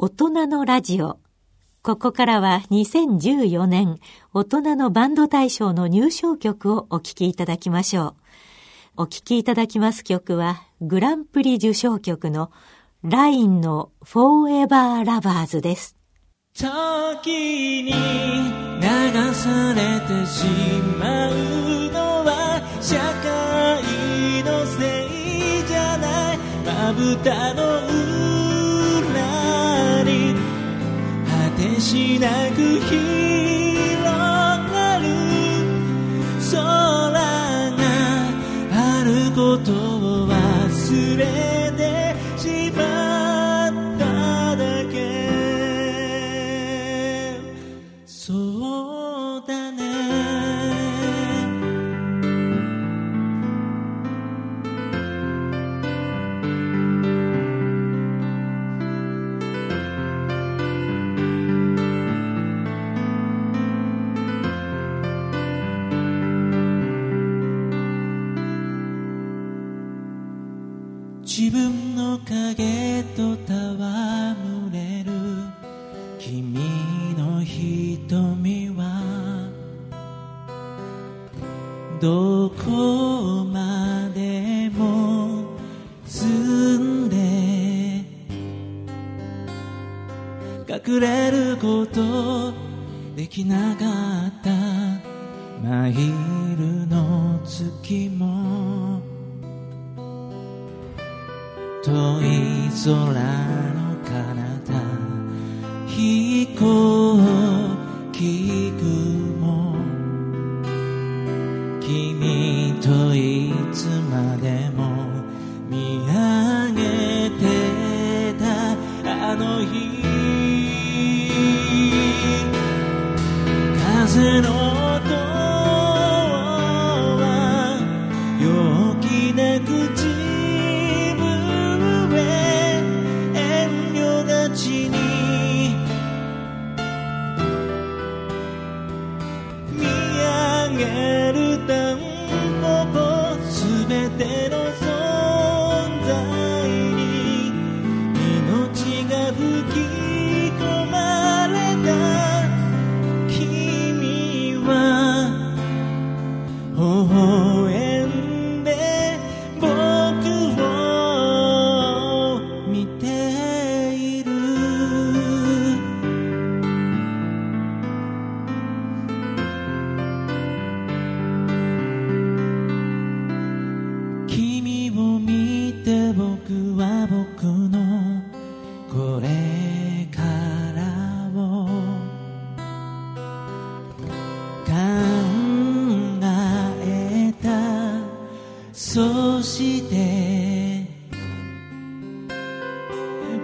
大人のラジオ。ここからは2014年大人のバンド大賞の入賞曲をお聴きいただきましょう。お聴きいただきます曲はグランプリ受賞曲のラインの Forever Lovers です。時に流されてしまうのは社会のせいじゃないまぶたのしなく広がる。の影と戯れる。君の瞳はどこまでも澄んで隠れることできなかった。マイルの月も遠い空の彼方飛行機雲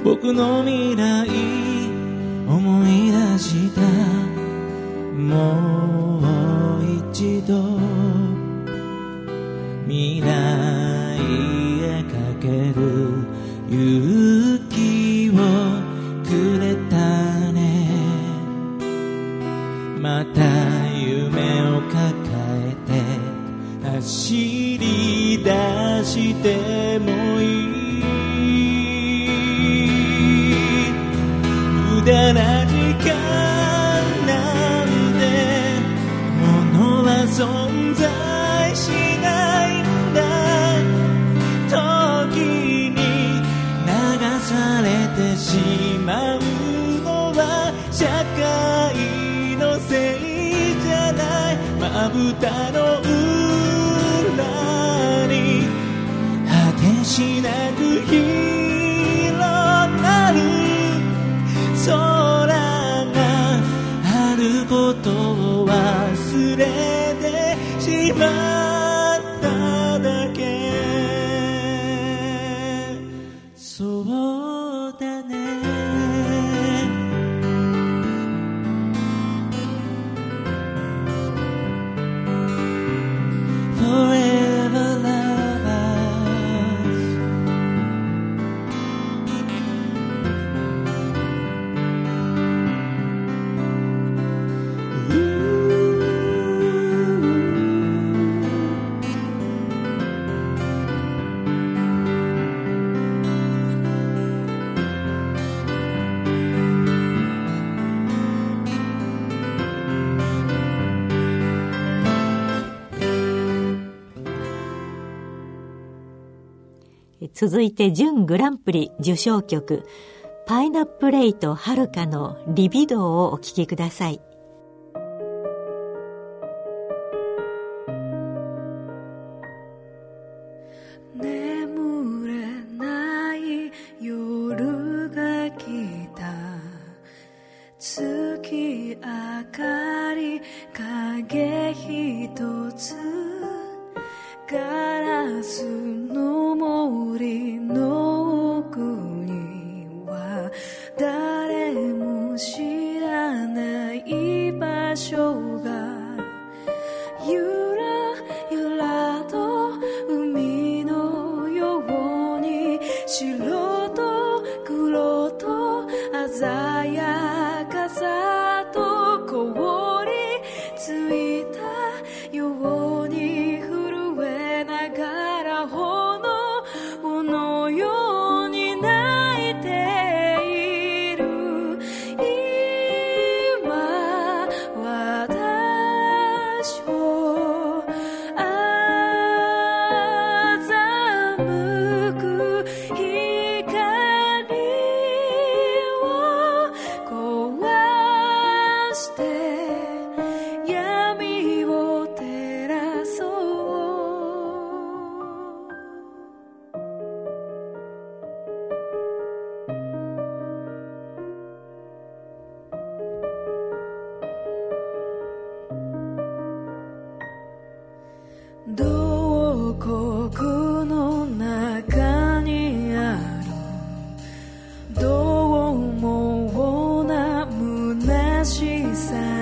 僕の未来思い出した。も走り出してもいいだな時間なんてものは存在しないんだ時に流されてしまうのは社会のせいじゃない。まぶたの裏果てしな続いて準グランプリ受賞曲パイナップレイとはるかのリビドーをお聴きください。Show. 驱散。